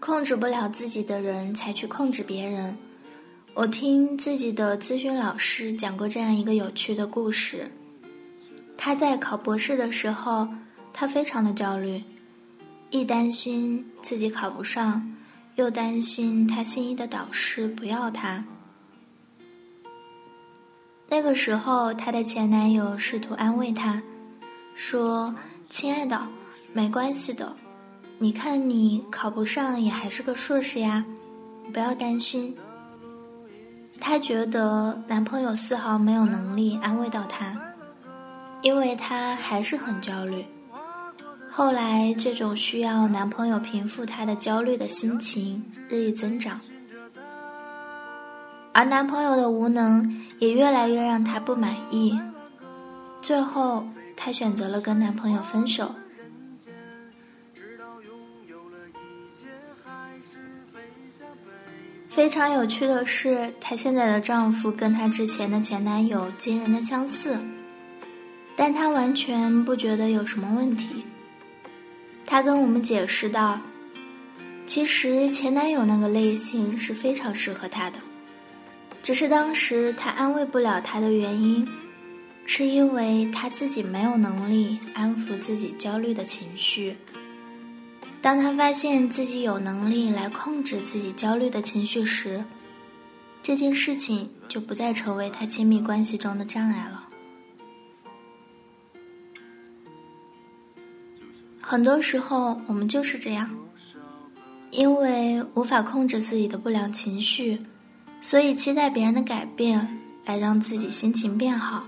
控制不了自己的人才去控制别人。我听自己的咨询老师讲过这样一个有趣的故事。他在考博士的时候，他非常的焦虑，一担心自己考不上，又担心他心仪的导师不要他。那个时候，她的前男友试图安慰她，说：“亲爱的，没关系的。”你看，你考不上也还是个硕士呀，不要担心。她觉得男朋友丝毫没有能力安慰到她，因为她还是很焦虑。后来，这种需要男朋友平复她的焦虑的心情日益增长，而男朋友的无能也越来越让她不满意。最后，她选择了跟男朋友分手。非常有趣的是，她现在的丈夫跟她之前的前男友惊人的相似，但她完全不觉得有什么问题。她跟我们解释道：“其实前男友那个类型是非常适合她的，只是当时她安慰不了他的原因，是因为她自己没有能力安抚自己焦虑的情绪。”当他发现自己有能力来控制自己焦虑的情绪时，这件事情就不再成为他亲密关系中的障碍了。很多时候，我们就是这样，因为无法控制自己的不良情绪，所以期待别人的改变来让自己心情变好。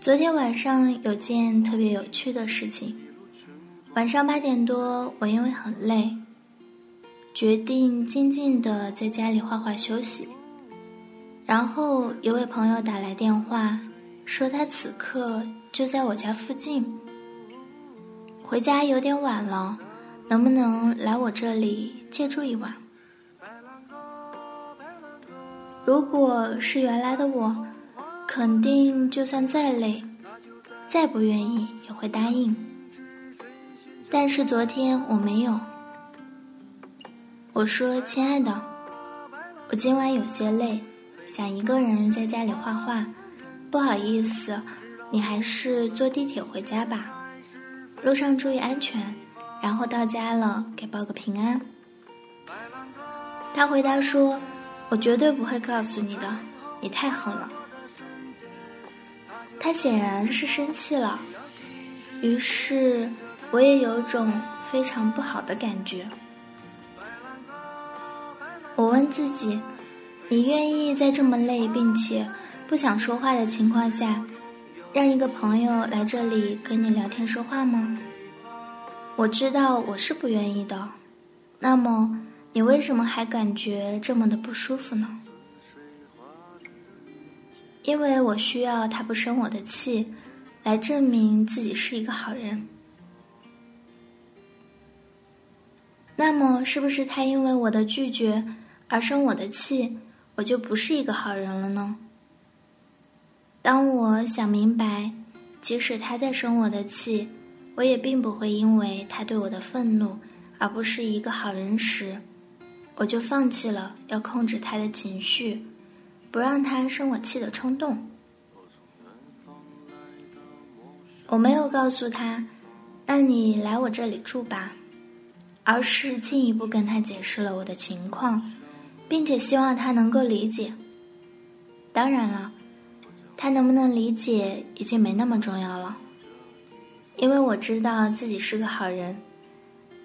昨天晚上有件特别有趣的事情。晚上八点多，我因为很累，决定静静的在家里画画休息。然后一位朋友打来电话，说他此刻就在我家附近，回家有点晚了，能不能来我这里借住一晚？如果是原来的我，肯定就算再累，再不愿意也会答应。但是昨天我没有。我说：“亲爱的，我今晚有些累，想一个人在家里画画，不好意思，你还是坐地铁回家吧，路上注意安全，然后到家了给报个平安。”他回答说：“我绝对不会告诉你的，你太狠了。”他显然是生气了，于是。我也有种非常不好的感觉。我问自己：“你愿意在这么累并且不想说话的情况下，让一个朋友来这里跟你聊天说话吗？”我知道我是不愿意的。那么，你为什么还感觉这么的不舒服呢？因为我需要他不生我的气，来证明自己是一个好人。那么，是不是他因为我的拒绝而生我的气，我就不是一个好人了呢？当我想明白，即使他在生我的气，我也并不会因为他对我的愤怒而不是一个好人时，我就放弃了要控制他的情绪，不让他生我气的冲动。我没有告诉他，那你来我这里住吧。而是进一步跟他解释了我的情况，并且希望他能够理解。当然了，他能不能理解已经没那么重要了，因为我知道自己是个好人。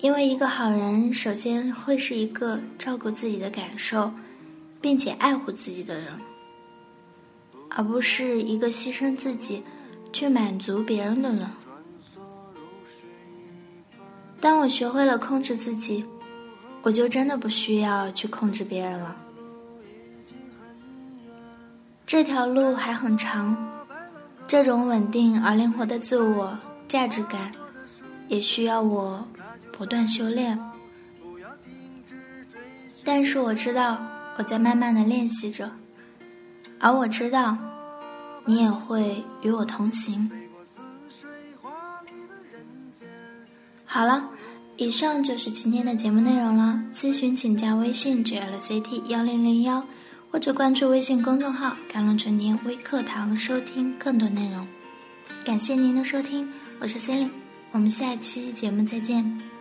因为一个好人首先会是一个照顾自己的感受，并且爱护自己的人，而不是一个牺牲自己去满足别人的人。当我学会了控制自己，我就真的不需要去控制别人了。这条路还很长，这种稳定而灵活的自我价值感，也需要我不断修炼。但是我知道我在慢慢的练习着，而我知道你也会与我同行。好了，以上就是今天的节目内容了。咨询请加微信 jlct 幺零零幺。或者关注微信公众号“甘露春天微课堂”，收听更多内容。感谢您的收听，我是 c e l i n e 我们下期节目再见。